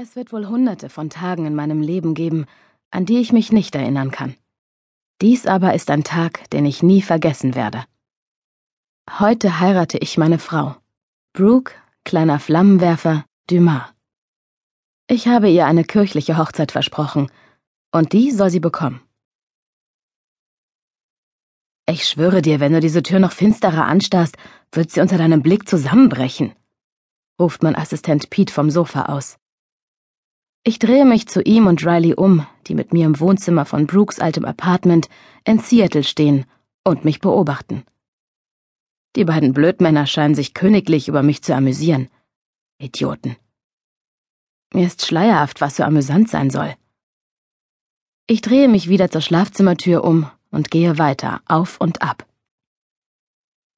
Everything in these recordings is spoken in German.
Es wird wohl hunderte von Tagen in meinem Leben geben, an die ich mich nicht erinnern kann. Dies aber ist ein Tag, den ich nie vergessen werde. Heute heirate ich meine Frau. Brooke, kleiner Flammenwerfer, Dumas. Ich habe ihr eine kirchliche Hochzeit versprochen, und die soll sie bekommen. Ich schwöre dir, wenn du diese Tür noch finsterer anstarrst, wird sie unter deinem Blick zusammenbrechen, ruft mein Assistent Pete vom Sofa aus. Ich drehe mich zu ihm und Riley um, die mit mir im Wohnzimmer von Brooks altem Apartment in Seattle stehen und mich beobachten. Die beiden Blödmänner scheinen sich königlich über mich zu amüsieren. Idioten. Mir ist schleierhaft, was so amüsant sein soll. Ich drehe mich wieder zur Schlafzimmertür um und gehe weiter, auf und ab.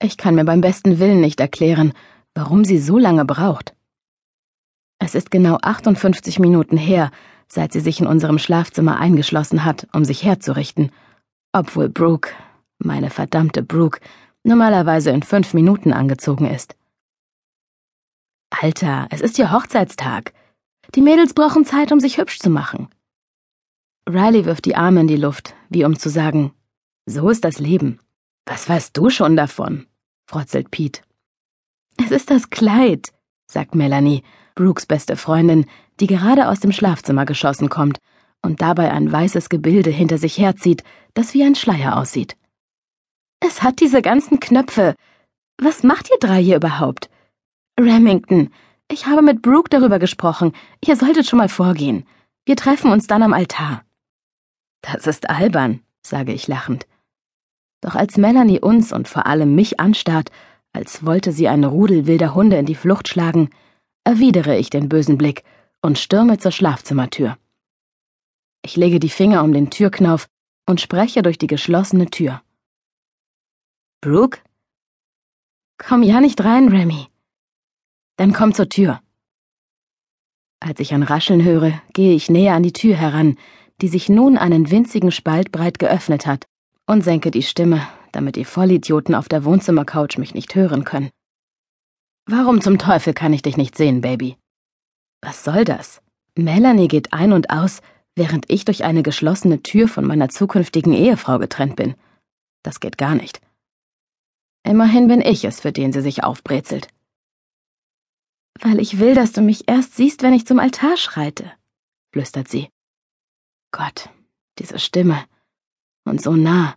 Ich kann mir beim besten Willen nicht erklären, warum sie so lange braucht. Es ist genau 58 Minuten her, seit sie sich in unserem Schlafzimmer eingeschlossen hat, um sich herzurichten, obwohl Brooke, meine verdammte Brooke, normalerweise in fünf Minuten angezogen ist. Alter, es ist ihr Hochzeitstag. Die Mädels brauchen Zeit, um sich hübsch zu machen. Riley wirft die Arme in die Luft, wie um zu sagen, so ist das Leben. Was weißt du schon davon? frotzelt Pete. Es ist das Kleid, sagt Melanie, Brooks beste Freundin, die gerade aus dem Schlafzimmer geschossen kommt und dabei ein weißes Gebilde hinter sich herzieht, das wie ein Schleier aussieht. Es hat diese ganzen Knöpfe. Was macht ihr drei hier überhaupt? Remington, ich habe mit Brooke darüber gesprochen. Ihr solltet schon mal vorgehen. Wir treffen uns dann am Altar. Das ist albern, sage ich lachend. Doch als Melanie uns und vor allem mich anstarrt, als wollte sie einen Rudel wilder Hunde in die Flucht schlagen, erwidere ich den bösen Blick und stürme zur Schlafzimmertür. Ich lege die Finger um den Türknauf und spreche durch die geschlossene Tür. Brooke? Komm ja nicht rein, Remy. Dann komm zur Tür. Als ich ein Rascheln höre, gehe ich näher an die Tür heran, die sich nun einen winzigen Spalt breit geöffnet hat, und senke die Stimme, damit die Vollidioten auf der Wohnzimmercouch mich nicht hören können. Warum zum Teufel kann ich dich nicht sehen, Baby? Was soll das? Melanie geht ein und aus, während ich durch eine geschlossene Tür von meiner zukünftigen Ehefrau getrennt bin. Das geht gar nicht. Immerhin bin ich es, für den sie sich aufbrezelt. Weil ich will, dass du mich erst siehst, wenn ich zum Altar schreite, flüstert sie. Gott, diese Stimme. Und so nah.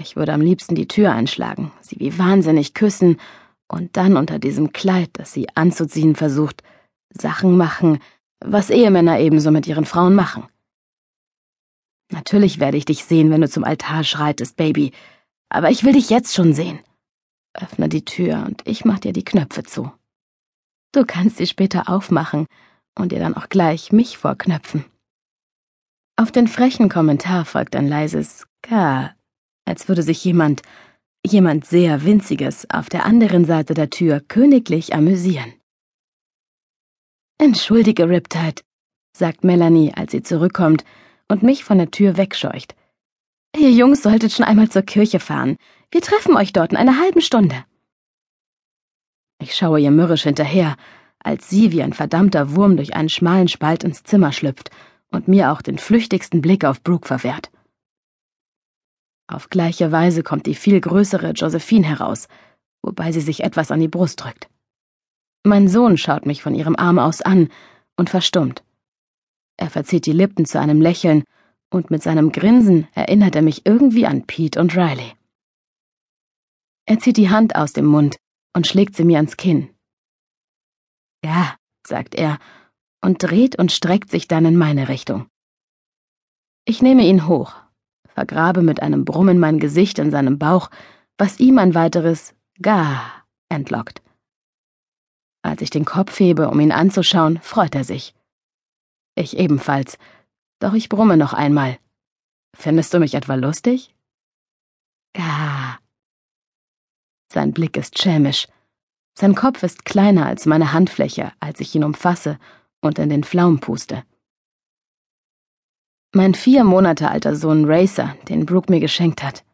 Ich würde am liebsten die Tür einschlagen, sie wie wahnsinnig küssen und dann unter diesem Kleid, das sie anzuziehen versucht, Sachen machen, was Ehemänner ebenso mit ihren Frauen machen. Natürlich werde ich dich sehen, wenn du zum Altar schreitest, Baby, aber ich will dich jetzt schon sehen. Öffne die Tür und ich mach dir die Knöpfe zu. Du kannst sie später aufmachen und dir dann auch gleich mich vorknöpfen. Auf den frechen Kommentar folgt ein leises K, als würde sich jemand jemand sehr Winziges auf der anderen Seite der Tür königlich amüsieren. Entschuldige, Riptide, sagt Melanie, als sie zurückkommt und mich von der Tür wegscheucht. Ihr Jungs solltet schon einmal zur Kirche fahren. Wir treffen euch dort in einer halben Stunde. Ich schaue ihr mürrisch hinterher, als sie wie ein verdammter Wurm durch einen schmalen Spalt ins Zimmer schlüpft und mir auch den flüchtigsten Blick auf Brooke verwehrt. Auf gleiche Weise kommt die viel größere Josephine heraus, wobei sie sich etwas an die Brust drückt. Mein Sohn schaut mich von ihrem Arm aus an und verstummt. Er verzieht die Lippen zu einem Lächeln und mit seinem Grinsen erinnert er mich irgendwie an Pete und Riley. Er zieht die Hand aus dem Mund und schlägt sie mir ans Kinn. Ja, sagt er und dreht und streckt sich dann in meine Richtung. Ich nehme ihn hoch, vergrabe mit einem Brummen mein Gesicht in seinem Bauch, was ihm ein weiteres Ga entlockt. Als ich den Kopf hebe, um ihn anzuschauen, freut er sich. Ich ebenfalls, doch ich brumme noch einmal. Findest du mich etwa lustig? Ga. Sein Blick ist schelmisch. Sein Kopf ist kleiner als meine Handfläche, als ich ihn umfasse und in den Flaum puste. Mein vier Monate alter Sohn Racer, den Brooke mir geschenkt hat.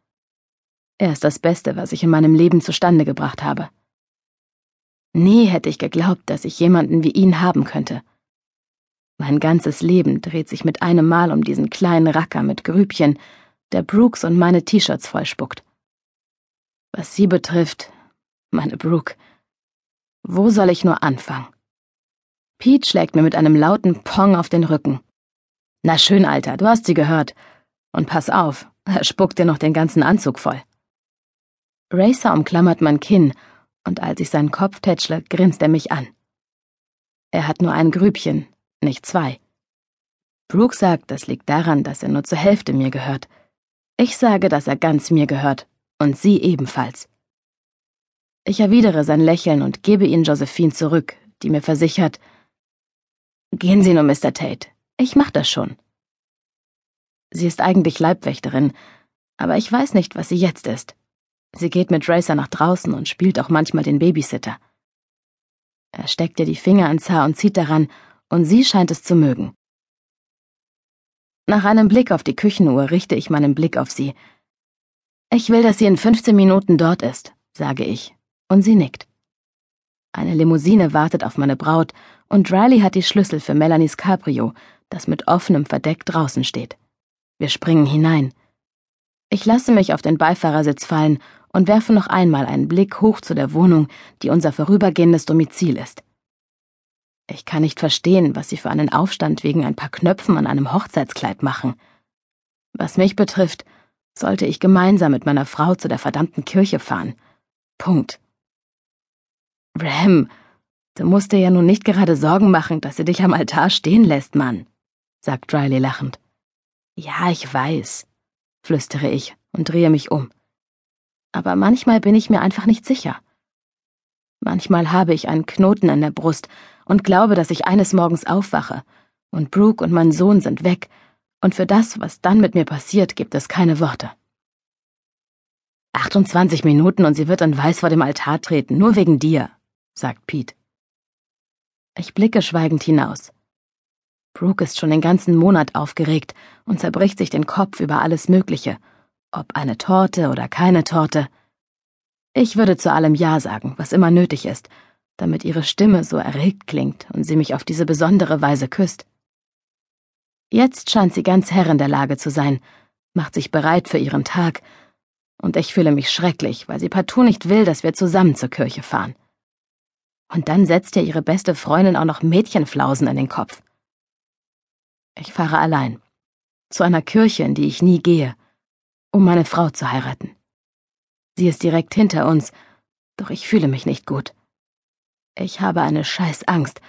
Er ist das Beste, was ich in meinem Leben zustande gebracht habe. Nie hätte ich geglaubt, dass ich jemanden wie ihn haben könnte. Mein ganzes Leben dreht sich mit einem Mal um diesen kleinen Racker mit Grübchen, der Brooks und meine T-Shirts vollspuckt. Was sie betrifft, meine Brooke, wo soll ich nur anfangen? Pete schlägt mir mit einem lauten Pong auf den Rücken. Na schön, Alter, du hast sie gehört. Und pass auf, er spuckt dir noch den ganzen Anzug voll. Racer umklammert mein Kinn, und als ich seinen Kopf tätschle, grinst er mich an. Er hat nur ein Grübchen, nicht zwei. Brooke sagt, das liegt daran, dass er nur zur Hälfte mir gehört. Ich sage, dass er ganz mir gehört, und sie ebenfalls. Ich erwidere sein Lächeln und gebe ihn Josephine zurück, die mir versichert, Gehen Sie nur, Mr. Tate, ich mach das schon. Sie ist eigentlich Leibwächterin, aber ich weiß nicht, was sie jetzt ist. Sie geht mit Racer nach draußen und spielt auch manchmal den Babysitter. Er steckt ihr die Finger ans Haar und zieht daran, und sie scheint es zu mögen. Nach einem Blick auf die Küchenuhr richte ich meinen Blick auf sie. Ich will, dass sie in 15 Minuten dort ist, sage ich, und sie nickt. Eine Limousine wartet auf meine Braut, und Riley hat die Schlüssel für Melanies Cabrio, das mit offenem Verdeck draußen steht. Wir springen hinein. Ich lasse mich auf den Beifahrersitz fallen und werfe noch einmal einen Blick hoch zu der Wohnung, die unser vorübergehendes Domizil ist. Ich kann nicht verstehen, was sie für einen Aufstand wegen ein paar Knöpfen an einem Hochzeitskleid machen. Was mich betrifft, sollte ich gemeinsam mit meiner Frau zu der verdammten Kirche fahren. Punkt. Ram, du musst dir ja nun nicht gerade Sorgen machen, dass sie dich am Altar stehen lässt, Mann, sagt Riley lachend. Ja, ich weiß, flüstere ich und drehe mich um. Aber manchmal bin ich mir einfach nicht sicher. Manchmal habe ich einen Knoten in der Brust und glaube, dass ich eines Morgens aufwache, und Brooke und mein Sohn sind weg, und für das, was dann mit mir passiert, gibt es keine Worte. 28 Minuten und sie wird in Weiß vor dem Altar treten, nur wegen dir, sagt Pete. Ich blicke schweigend hinaus. Brooke ist schon den ganzen Monat aufgeregt und zerbricht sich den Kopf über alles Mögliche, ob eine Torte oder keine Torte. Ich würde zu allem Ja sagen, was immer nötig ist, damit ihre Stimme so erregt klingt und sie mich auf diese besondere Weise küsst. Jetzt scheint sie ganz Herrin der Lage zu sein, macht sich bereit für ihren Tag, und ich fühle mich schrecklich, weil sie partout nicht will, dass wir zusammen zur Kirche fahren. Und dann setzt ihr ihre beste Freundin auch noch Mädchenflausen in den Kopf. Ich fahre allein, zu einer Kirche, in die ich nie gehe, um meine Frau zu heiraten. Sie ist direkt hinter uns, doch ich fühle mich nicht gut. Ich habe eine scheiß Angst,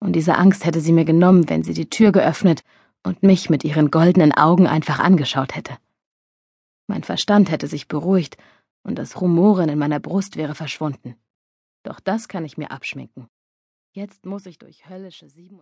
und diese Angst hätte sie mir genommen, wenn sie die Tür geöffnet und mich mit ihren goldenen Augen einfach angeschaut hätte. Mein Verstand hätte sich beruhigt, und das Rumoren in meiner Brust wäre verschwunden. Doch das kann ich mir abschminken. Jetzt muss ich durch höllische sieben